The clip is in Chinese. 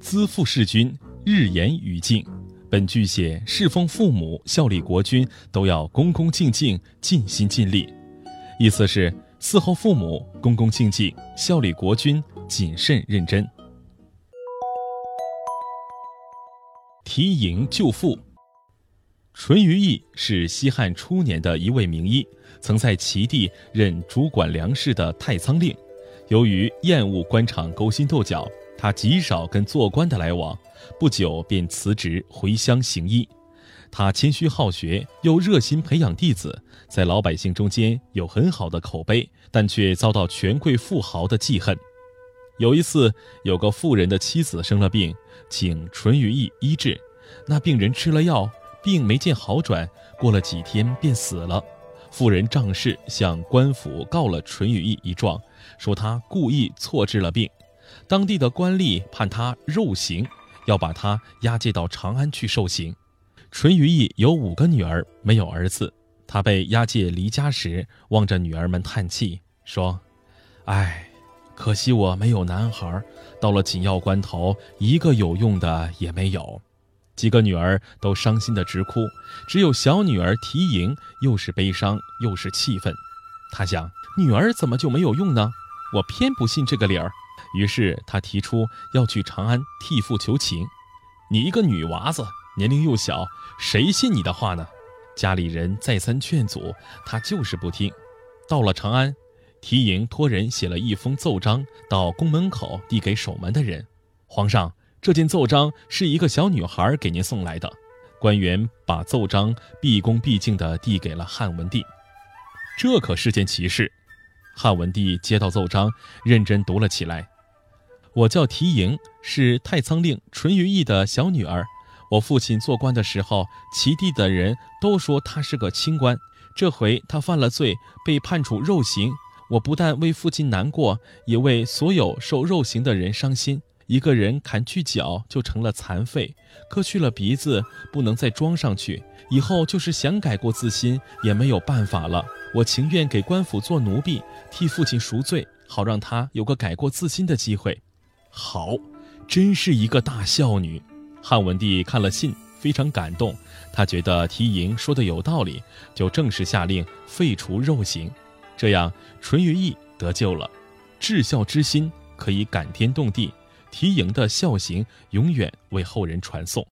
资父弑君，日言语敬。本句写侍奉父母、效力国君都要恭恭敬敬、尽心尽力，意思是伺候父母、恭恭敬敬、效力国君、谨慎认真。提营救父。淳于意是西汉初年的一位名医，曾在齐地任主管粮食的太仓令，由于厌恶官场勾心斗角。他极少跟做官的来往，不久便辞职回乡行医。他谦虚好学，又热心培养弟子，在老百姓中间有很好的口碑，但却遭到权贵富豪的记恨。有一次，有个富人的妻子生了病，请淳于意医治。那病人吃了药，病没见好转，过了几天便死了。富人仗势向官府告了淳于意一状，说他故意错治了病。当地的官吏判他肉刑，要把他押解到长安去受刑。淳于意有五个女儿，没有儿子。他被押解离家时，望着女儿们叹气，说：“唉，可惜我没有男孩。到了紧要关头，一个有用的也没有。”几个女儿都伤心的直哭，只有小女儿提莹，又是悲伤又是气愤。他想，女儿怎么就没有用呢？我偏不信这个理儿。于是他提出要去长安替父求情。你一个女娃子，年龄又小，谁信你的话呢？家里人再三劝阻，他就是不听。到了长安，提营托人写了一封奏章到宫门口，递给守门的人。皇上，这件奏章是一个小女孩给您送来的。官员把奏章毕恭毕敬地递给了汉文帝。这可是件奇事。汉文帝接到奏章，认真读了起。来。我叫提莹，是太仓令淳于意的小女儿。我父亲做官的时候，齐地的人都说他是个清官。这回他犯了罪，被判处肉刑。我不但为父亲难过，也为所有受肉刑的人伤心。一个人砍去脚就成了残废，割去了鼻子不能再装上去，以后就是想改过自新也没有办法了。我情愿给官府做奴婢，替父亲赎罪，好让他有个改过自新的机会。好，真是一个大孝女。汉文帝看了信，非常感动。他觉得提营说的有道理，就正式下令废除肉刑。这样，淳于意得救了。至孝之心可以感天动地，提营的孝行永远为后人传颂。